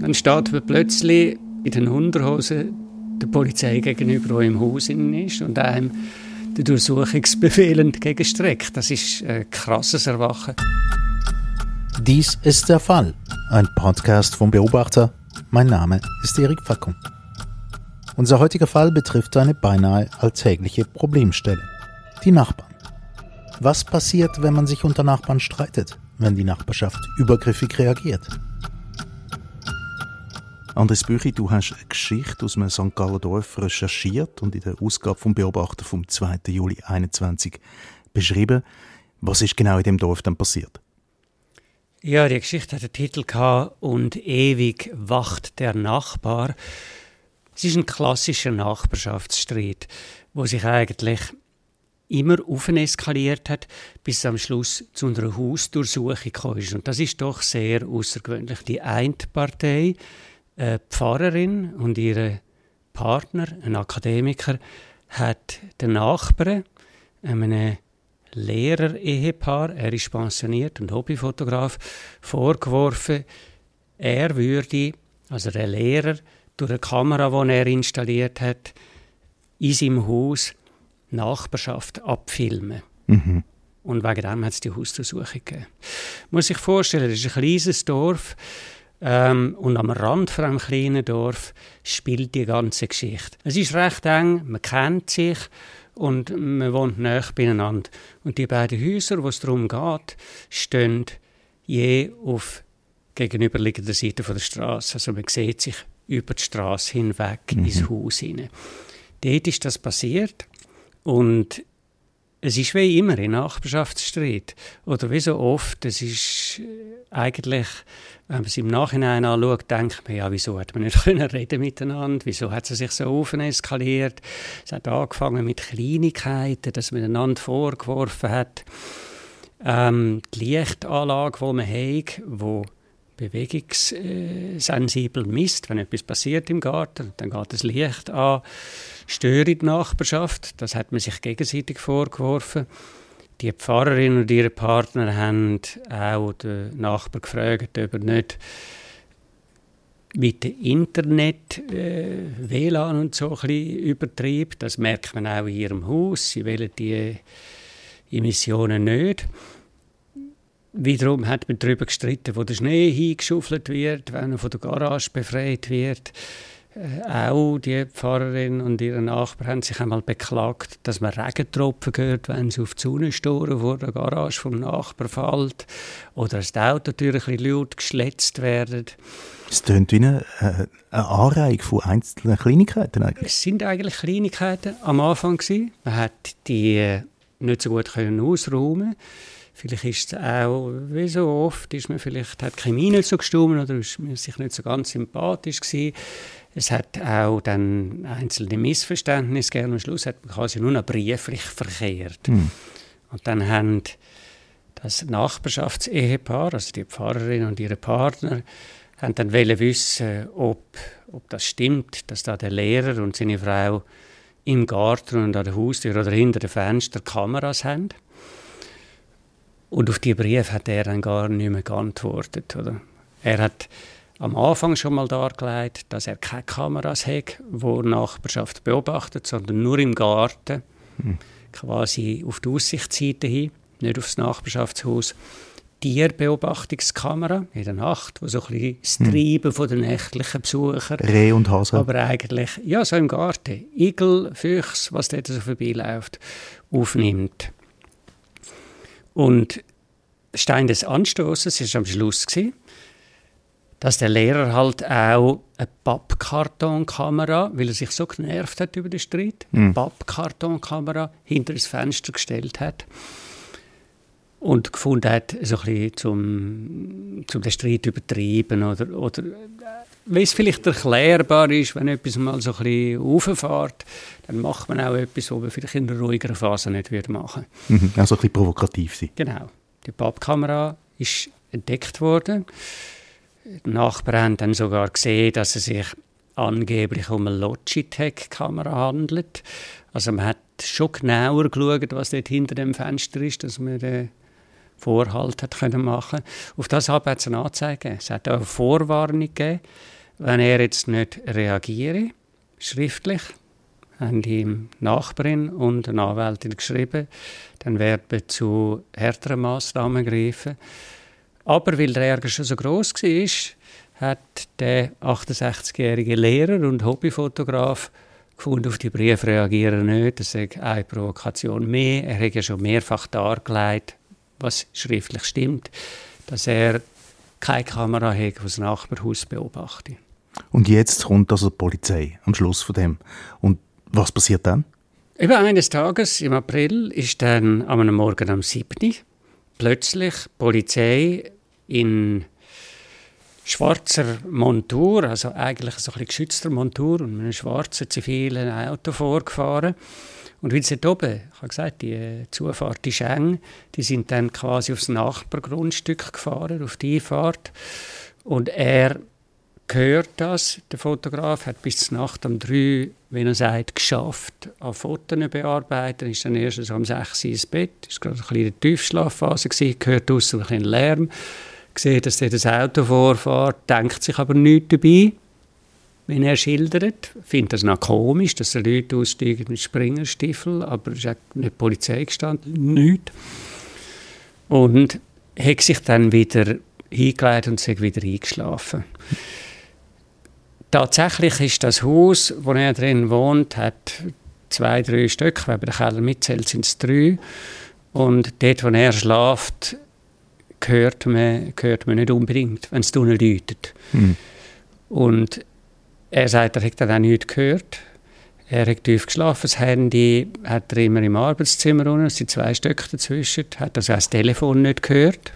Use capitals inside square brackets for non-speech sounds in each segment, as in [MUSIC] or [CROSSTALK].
Dann steht man plötzlich in den Unterhosen der Polizei gegenüber, die im Haus ist und einem den Durchsuchungsbefehl entgegenstreckt. Das ist ein krasses Erwachen. Dies ist der Fall. Ein Podcast vom Beobachter. Mein Name ist Erik Fackung. Unser heutiger Fall betrifft eine beinahe alltägliche Problemstelle. Die Nachbarn. Was passiert, wenn man sich unter Nachbarn streitet, wenn die Nachbarschaft übergriffig reagiert? Andres Büchi, du hast eine Geschichte aus einem St. Galler Dorf recherchiert und in der Ausgabe vom Beobachter vom 2. Juli 2021 beschrieben. Was ist genau in dem Dorf dann passiert? Ja, die Geschichte hat den Titel und ewig wacht der Nachbar. Es ist ein klassischer Nachbarschaftsstreit, wo sich eigentlich immer eskaliert hat, bis es am Schluss zu einer Hausdurchsuchung kam. Und das ist doch sehr außergewöhnlich. Die eine Partei eine Pfarrerin und ihre Partner, ein Akademiker, hat den Nachbarn, einem Lehrer-Ehepaar, er ist pensioniert und Hobbyfotograf, vorgeworfen, er würde, also der Lehrer, durch eine Kamera, die er installiert hat, in seinem Haus Nachbarschaft abfilmen. Mhm. Und wegen dem hat es die Hausdurchsuchung gegeben. Muss sich vorstellen, das ist ein kleines Dorf, ähm, und am Rand von einem kleinen Dorf spielt die ganze Geschichte. Es ist recht eng, man kennt sich und man wohnt nah beieinander. Und die beiden Häuser, wo es darum geht, stehen je auf gegenüberliegender Seite der Straße. Also man sieht sich über die Straße hinweg mhm. ins Haus hinein. Dort ist das passiert und es ist wie immer in Nachbarschaftsstreit. Oder wie so oft, es ist äh, eigentlich, wenn man es im Nachhinein anschaut, denkt man, ja, wieso hat man nicht [LAUGHS] können reden miteinander? Wieso hat es sich so aufeskaliert? Es hat angefangen mit Kleinigkeiten, dass man einander vorgeworfen hat. Ähm, die Lichtanlage, die man hat, wo bewegungssensibel misst, wenn etwas passiert im Garten, dann geht das Licht an störe die Nachbarschaft. Das hat man sich gegenseitig vorgeworfen. Die Pfarrerin und ihre Partner haben auch den Nachbar gefragt, ob er nicht mit dem Internet, äh, WLAN und so ein übertrieben. Das merkt man auch in ihrem Haus. Sie wollen die Emissionen nicht. Wiederum hat man darüber gestritten, wo der Schnee hingeschuffelt wird, wenn er von der Garage befreit wird. Äh, auch die Pfarrerin und ihre Nachbarn haben sich einmal beklagt, dass man Regentropfen hört, wenn sie auf die Sonne storen, vor der Garage vom Nachbar fällt. Oder dass die Autotüren ein bisschen laut geschletzt werden. Es klingt wie eine, äh, eine Anreihung von einzelnen Kleinigkeiten eigentlich. Es sind eigentlich Kleinigkeiten am Anfang gewesen. Man hat die äh, nicht so gut können ausräumen Vielleicht ist es auch, wie so oft, ist man vielleicht, hat die Chemie nicht so gestimmt oder ist man sich nicht so ganz sympathisch gewesen. Es hat auch dann einzelne Missverständnisse gegeben. Am Schluss hat man quasi nur noch brieflich verkehrt. Mhm. Und dann haben das Nachbarschaftsehepaar, also die Pfarrerin und ihre Partner, haben dann wissen, ob, ob das stimmt, dass da der Lehrer und seine Frau im Garten und an der Haustür oder hinter dem Fenster Kameras haben. Und auf die Brief hat er dann gar nicht mehr geantwortet. Oder? Er hat am Anfang schon mal dargelegt, dass er keine Kameras hat, wo Nachbarschaft beobachtet, sondern nur im Garten, hm. quasi auf die Aussichtsseite hin, nicht aufs Nachbarschaftshaus. Tierbeobachtungskamera in der Nacht, wo so ein bisschen das hm. Treiben von den nächtlichen Besuchern. Reh und Hase. Aber eigentlich, ja, so im Garten. Igel, Füchs, was dort so vorbeiläuft, aufnimmt. Und Stein des Anstoßes war am Schluss, gewesen, dass der Lehrer halt auch eine Pappkartonkamera, weil er sich so genervt hat über den Streit, mhm. eine Pappkartonkamera hinter das Fenster gestellt hat und gefunden hat, so ein bisschen zum, zum den Streit übertrieben oder, oder wie es vielleicht erklärbar ist, wenn etwas mal so ein bisschen rauffährt, dann macht man auch etwas, was man vielleicht in einer ruhigeren Phase nicht würde machen würde. Mhm, also ein bisschen provokativ sein. Genau. Die Pappkamera ist entdeckt worden. Die Nachbarn haben dann sogar gesehen, dass es sich angeblich um eine Logitech-Kamera handelt. Also man hat schon genauer geschaut, was dort hinter dem Fenster ist, dass man den Vorhalt hat können machen Auf das hat es eine Anzeige Es hat auch eine Vorwarnung gegeben, wenn er jetzt nicht reagiere, schriftlich, haben die Nachbarin und eine Anwältin geschrieben, dann werden zu härteren Massnahmen gegriffen. Aber weil der Ärger schon so groß war, hat der 68-jährige Lehrer und Hobbyfotograf gefunden, auf die Briefe reagieren nicht. Das ist eine Provokation mehr. Er hat ja schon mehrfach dargelegt, was schriftlich stimmt, dass er keine Kamera hat, die das Nachbarhaus beobachtet. Und jetzt kommt also die Polizei am Schluss von dem. Und was passiert dann? Eben eines Tages im April ist dann am Morgen am 7. plötzlich die Polizei in schwarzer Montur, also eigentlich so ein geschützter Montur und mit einem schwarzen zivilen Auto vorgefahren. Und wie sie oben, ich habe gesagt, die Zufahrt, die Scheng, die sind dann quasi aufs Nachbargrundstück gefahren, auf die Einfahrt. Und er gehört das, der Fotograf, hat bis Nacht um drei, wie er sagt, geschafft, an Fotos bearbeiten, ist dann erst um sechs ins Bett, ist gerade ein bisschen in der Tiefschlafphase gewesen, gehört draussen ein bisschen Lärm, sieht, dass er das Auto vorfährt, denkt sich aber nichts dabei, wenn er schildert, findet das noch komisch, dass die Leute aussteigen mit Springerstiefeln, aber es ist nicht die Polizei gestanden, nichts. Und hat sich dann wieder hingelegt und sich wieder eingeschlafen. Tatsächlich ist das Haus, wo er drin wohnt, hat zwei, drei Stück. Wenn man den Keller mitzählt, sind es drei. Und dort, wo er schläft, hört man, hört man nicht unbedingt, wenn es drinnen läutet. Mhm. Und er sagt, er hat auch nichts gehört. Er hat tief geschlafen. Das Handy hat er immer im Arbeitszimmer unten. Es sind zwei Stück dazwischen. Er Hat also auch das Telefon nicht gehört,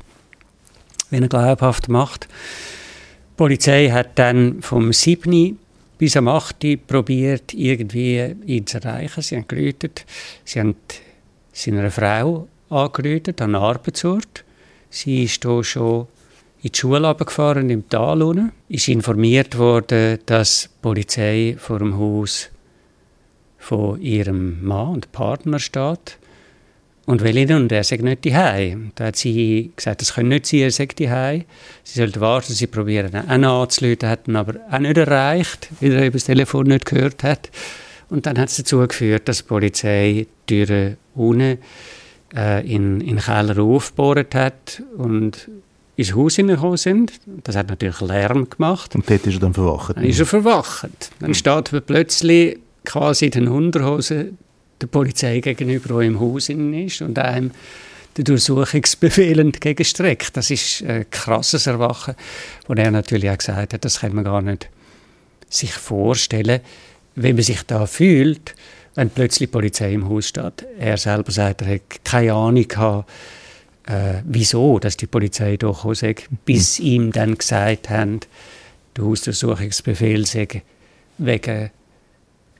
wenn er glaubhaft macht. Die Polizei hat dann vom 7. bis am 8. probiert, irgendwie ihn zu erreichen. Sie haben geläutet. Sie haben seiner Frau angerufen, an den Arbeitsort. Sie ist hier schon in die Schule gefahren im Tal unten. Ist informiert worden, dass die Polizei vor dem Haus von ihrem Mann und Partner steht und will ihn und er sagt nicht daheim. Da hat sie gesagt, das können nicht sein, er sagt daheim. Sie sollte warten, sie probieren ihn auch anzuleiten, hat ihn aber auch nicht erreicht, weil er das Telefon nicht gehört hat. Und dann hat es dazu geführt, dass die Polizei die Türen unten äh, in, in den Keller aufgebohrt hat und ins Haus hineingekommen sind. Das hat natürlich Lärm gemacht. Und dort ist er dann verwacht? Dann ist er verwacht. Dann mhm. steht plötzlich quasi in den Unterhosen der Polizei gegenüber, die im Haus ist und einem der Durchsuchungsbefehl entgegenstreckt. Das ist ein krasses Erwachen, wo er natürlich auch gesagt hat, das kann man gar nicht sich vorstellen, wie man sich da fühlt, wenn plötzlich die Polizei im Haus steht. Er selber sagt, er hat keine Ahnung gehabt, äh, wieso dass die Polizei durchgekommen sei, bis mhm. ihm dann gesagt haben, der Hausdurchsuchungsbefehl sei wegen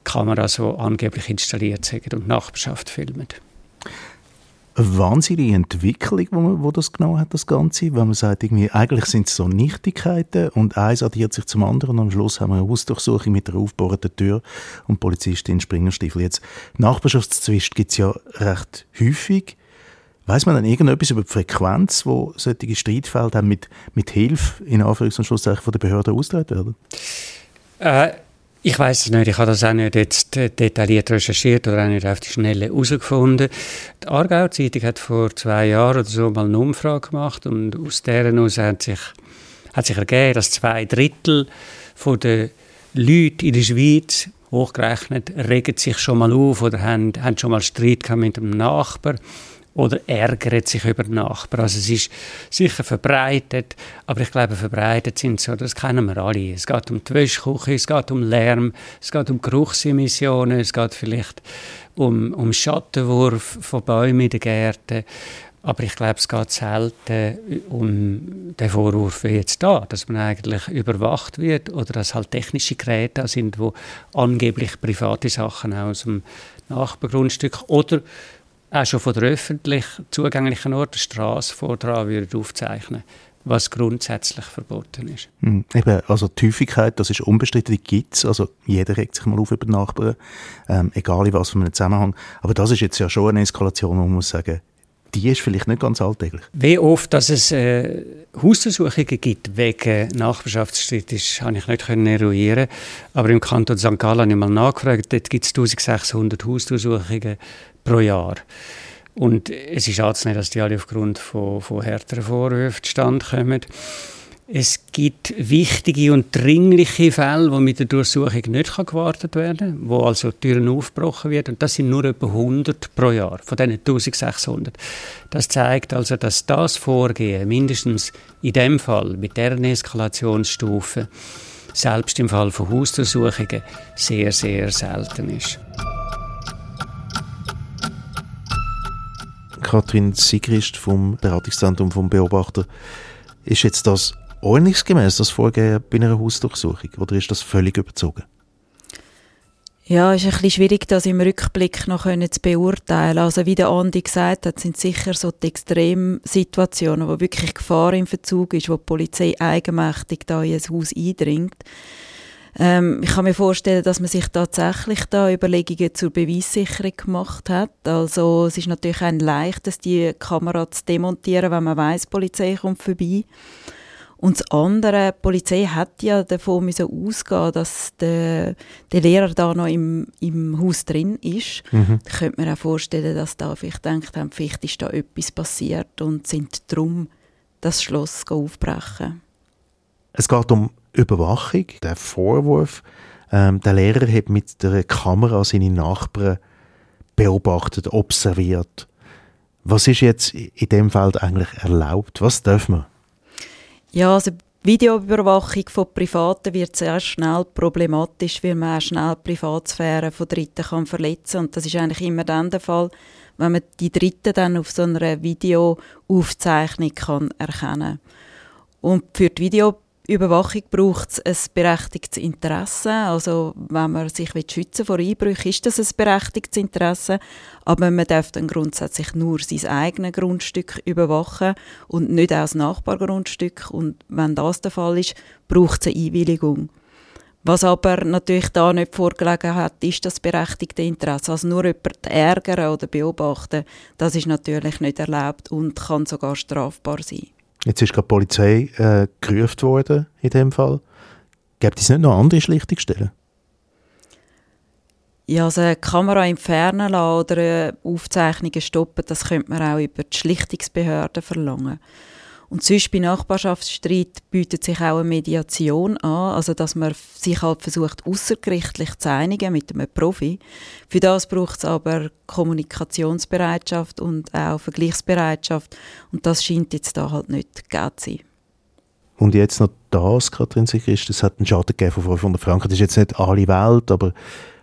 Kameras, die angeblich installiert sind und Nachbarschaft filmen. Eine wahnsinnige Entwicklung, wo, man, wo das genommen hat, das Ganze. Wenn man sagt, irgendwie, eigentlich sind es so Nichtigkeiten und eins addiert sich zum anderen und am Schluss haben wir eine Hausdurchsuchung mit einer aufbohrten Tür und Polizistin in Springerstiefel. Jetzt, Nachbarschaftszwist gibt es ja recht häufig. Weiß man dann irgendetwas über die Frequenz, wo solche Streitfälle mit, mit Hilfe in Anführungs- und Schlusszeichen von der Behörde ausgetragen werden? Äh, ich weiß es nicht. Ich habe das auch nicht jetzt detailliert recherchiert oder auch nicht auf die Schnelle herausgefunden. Die Aargauer Zeitung hat vor zwei Jahren oder so mal eine Umfrage gemacht und aus deren aus hat sich, hat sich ergeben, dass zwei Drittel von den Leuten in der Schweiz hochgerechnet regen sich schon mal auf oder haben, haben schon mal Streit mit dem Nachbarn oder ärgert sich über den Nachbarn. Also es ist sicher verbreitet, aber ich glaube, verbreitet sind so, das kennen wir alle. Es geht um die Wäschküche, es geht um Lärm, es geht um Geruchsemissionen, es geht vielleicht um, um Schattenwurf von Bäumen in den Gärten. Aber ich glaube, es geht selten um den Vorwurf wie jetzt da, dass man eigentlich überwacht wird oder dass halt technische Geräte da sind, wo angeblich private Sachen aus dem Nachbargrundstück oder auch schon von der öffentlich zugänglichen Ort, der Straße, vordran würden aufzeichnen was grundsätzlich verboten ist. Mhm. Eben, also die Häufigkeit, das ist unbestritten, die gibt es. Also jeder regt sich mal auf über Nachbarn, ähm, egal in was für einem Zusammenhang. Aber das ist jetzt ja schon eine Eskalation, wo man muss sagen, die ist vielleicht nicht ganz alltäglich. Wie oft dass es äh, Hausdurchsuchungen gibt wegen Nachbarschaftsstreit, ist, habe ich nicht können eruieren. Aber im Kanton St. Gallen habe ich mal nachgefragt, dort gibt es 1600 Hausdurchsuchungen pro Jahr. Und es ist anzunehmen, dass die alle aufgrund von, von härteren Vorwürfen zustande kommen. Es gibt wichtige und dringliche Fälle, wo mit der Durchsuchung nicht gewartet werden kann, wo also Türen aufgebrochen werden. Und das sind nur etwa 100 pro Jahr, von diesen 1600. Das zeigt also, dass das Vorgehen mindestens in dem Fall mit deren Eskalationsstufe selbst im Fall von Hausdurchsuchungen sehr, sehr selten ist. Katrin Sigrist vom Beratungszentrum vom Beobachter. Ist jetzt das ordnungsgemäß, das Vorgehen bei einer Hausdurchsuchung, oder ist das völlig überzogen? Ja, es ist ein bisschen schwierig, das im Rückblick noch zu beurteilen. Also wie der Andi gesagt hat, sind sicher so die Extremsituationen, wo wirklich Gefahr im Verzug ist, wo die Polizei eigenmächtig da in ein Haus eindringt. Ähm, ich kann mir vorstellen, dass man sich tatsächlich da Überlegungen zur Beweissicherung gemacht hat. Also es ist natürlich ein leichtes, die Kamera zu demontieren, wenn man weiß, Polizei kommt vorbei. Und das andere, die Polizei hat ja davon müssen ausgehen, dass der, der Lehrer da noch im, im Haus drin ist. Mhm. Da könnte man auch vorstellen, dass da vielleicht denkt haben, vielleicht ist da etwas passiert und sind darum das Schloss aufbrechen. Es geht um Überwachung, der Vorwurf. Ähm, der Lehrer hat mit der Kamera seine Nachbarn beobachtet, observiert. Was ist jetzt in dem Feld eigentlich erlaubt? Was darf man? Ja, also Videoüberwachung von Privaten wird sehr schnell problematisch, weil man auch schnell die Privatsphäre von Dritten kann verletzen Und das ist eigentlich immer dann der Fall, wenn man die Dritten dann auf so einer Videoaufzeichnung kann erkennen Und für die Video Überwachung braucht es ein berechtigtes Interesse. Also wenn man sich schützen vor Einbrüchen, ist das ein berechtigtes Interesse. Aber man darf dann grundsätzlich nur sein eigenes Grundstück überwachen und nicht auch das Nachbargrundstück. Und wenn das der Fall ist, braucht es eine Einwilligung. Was aber natürlich da nicht vorgelegen hat, ist das berechtigte Interesse. Also nur jemanden ärgern oder beobachten, das ist natürlich nicht erlaubt und kann sogar strafbar sein. Jetzt ist gerade die Polizei äh, gerufen worden in dem Fall. Gibt es nicht noch andere Schlichtungsstellen? Ja, also eine Kamera entfernen lassen oder äh, Aufzeichnungen stoppen, das könnte man auch über die Schlichtungsbehörden verlangen. Und sonst bei Nachbarschaftsstreit bietet sich auch eine Mediation an, also dass man sich halt versucht, außergerichtlich zu einigen mit einem Profi. Für das braucht es aber Kommunikationsbereitschaft und auch Vergleichsbereitschaft und das scheint jetzt da halt nicht gegeben zu sein. Und jetzt noch das, Katrin Sigrist, es hat einen Schaden gegeben von 500 Franken. Das ist jetzt nicht alle Welt, aber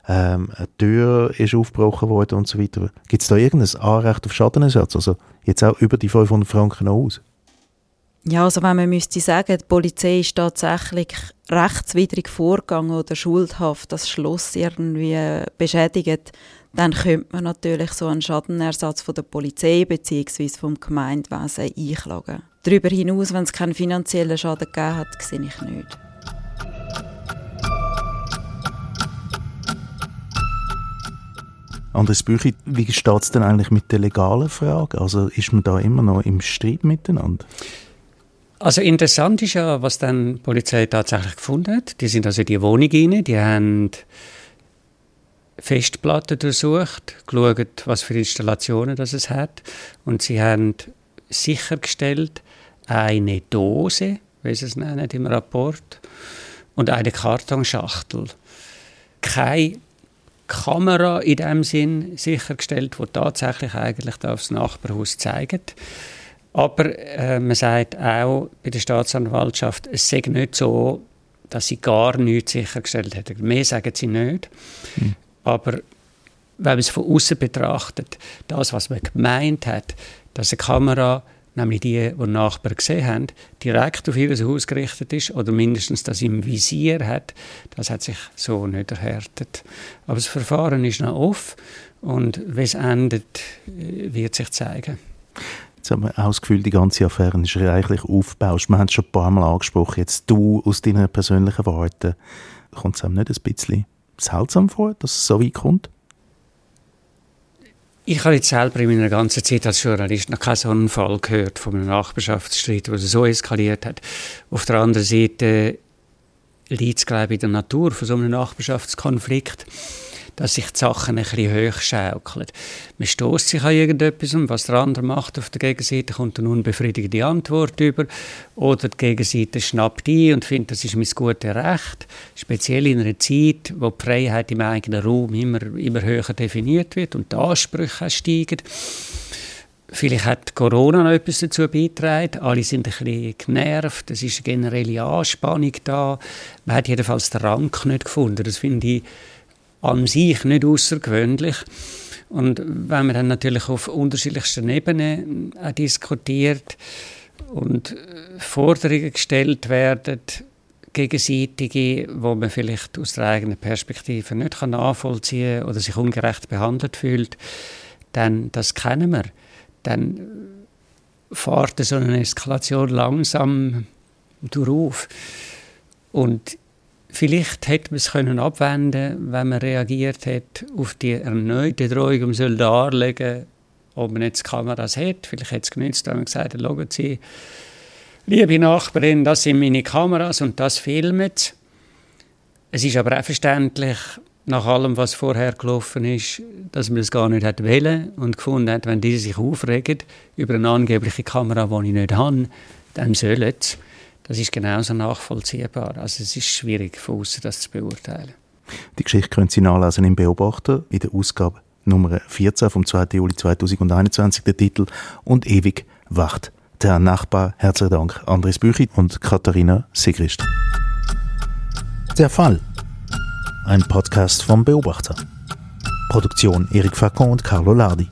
ähm, eine Tür ist aufgebrochen worden und so weiter. Gibt es da irgendein Anrecht auf Schadenersatz? Also jetzt auch über die 500 Franken aus? Ja, also wenn man müsste sagen, die Polizei ist tatsächlich rechtswidrig vorgegangen oder schuldhaft das Schloss irgendwie beschädigt, dann könnte man natürlich so einen Schadenersatz von der Polizei bzw. vom Gemeindewesen einklagen. Darüber hinaus, wenn es keinen finanziellen Schaden gegeben hat, sehe ich nicht. Andres Büchi, wie steht es denn eigentlich mit der legalen Frage? Also ist man da immer noch im Streit miteinander? Also interessant ist ja, was dann die Polizei tatsächlich gefunden hat. Die sind also in die Wohnung rein, die haben Festplatten durchsucht, geschaut, was für Installationen das es hat und sie haben sichergestellt, eine Dose, wie sie es nennen im Rapport, und eine Kartonschachtel. Keine Kamera in dem Sinn sichergestellt, die tatsächlich eigentlich das Nachbarhaus zeigt. Aber äh, man sagt auch bei der Staatsanwaltschaft, es sei nicht so, dass sie gar nichts sichergestellt hätten. Mehr sagen sie nicht. Mhm. Aber wenn man es von außen betrachtet, das, was man gemeint hat, dass eine Kamera, nämlich die, die Nachbarn gesehen haben, direkt auf ihr Haus gerichtet ist oder mindestens das im Visier hat, das hat sich so nicht erhärtet. Aber das Verfahren ist noch offen und wie es endet, äh, wird sich zeigen. Jetzt haben wir auch die ganze Affäre ist reichlich aufgebaut. Wir haben es schon ein paar Mal angesprochen. Jetzt du aus deinen persönlichen Worten, kommt es einem nicht ein bisschen seltsam vor, dass es so weit kommt? Ich habe jetzt selber in meiner ganzen Zeit als Journalist noch keinen so einen Fall gehört von einem Nachbarschaftsstreit, der so eskaliert hat. Auf der anderen Seite liegt es, glaube ich, in der Natur von so einem Nachbarschaftskonflikt dass sich die Sachen ein bisschen hochschaukeln. Man stößt sich an irgendetwas und was der andere macht auf der Gegenseite, kommt eine unbefriedigende Antwort über. Oder die Gegenseite schnappt ein und findet, das ist mein gutes Recht. Speziell in einer Zeit, wo die Freiheit im eigenen Raum immer, immer höher definiert wird und die Ansprüche steigen. Vielleicht hat Corona noch etwas dazu beigetragen. Alle sind ein bisschen genervt. Es ist eine generelle Anspannung da. Man hat jedenfalls den Rang nicht gefunden. Das finde ich an sich nicht außergewöhnlich. Und wenn man dann natürlich auf unterschiedlichsten Ebenen äh, diskutiert und äh, Forderungen gestellt werden, gegenseitige, wo man vielleicht aus der eigenen Perspektive nicht nachvollziehen kann oder sich ungerecht behandelt fühlt, dann, das kennen wir, dann fährt so eine Eskalation langsam durch. Und Vielleicht hätte man es können abwenden wenn man reagiert hätte auf die erneute Drohung, man soll darlegen, ob man jetzt Kameras hat. Vielleicht hätte es genützt, wenn man gesagt hat, schauen Sie, liebe Nachbarin, das sind meine Kameras und das filmt. Es ist aber auch verständlich, nach allem, was vorher gelaufen ist, dass man es gar nicht hat wollen und gefunden hat, wenn diese sich aufregen über eine angebliche Kamera, die ich nicht habe, dann sollen sie. Das ist genauso nachvollziehbar. Also es ist schwierig von außen das zu beurteilen. Die Geschichte können Sie nachlesen im Beobachter in der Ausgabe Nummer 14 vom 2. Juli 2021 der Titel und ewig wacht der Nachbar. Herzlichen Dank Andres Büchi und Katharina Sigrist. Der Fall. Ein Podcast vom Beobachter. Produktion Erik Facon und Carlo Lardi.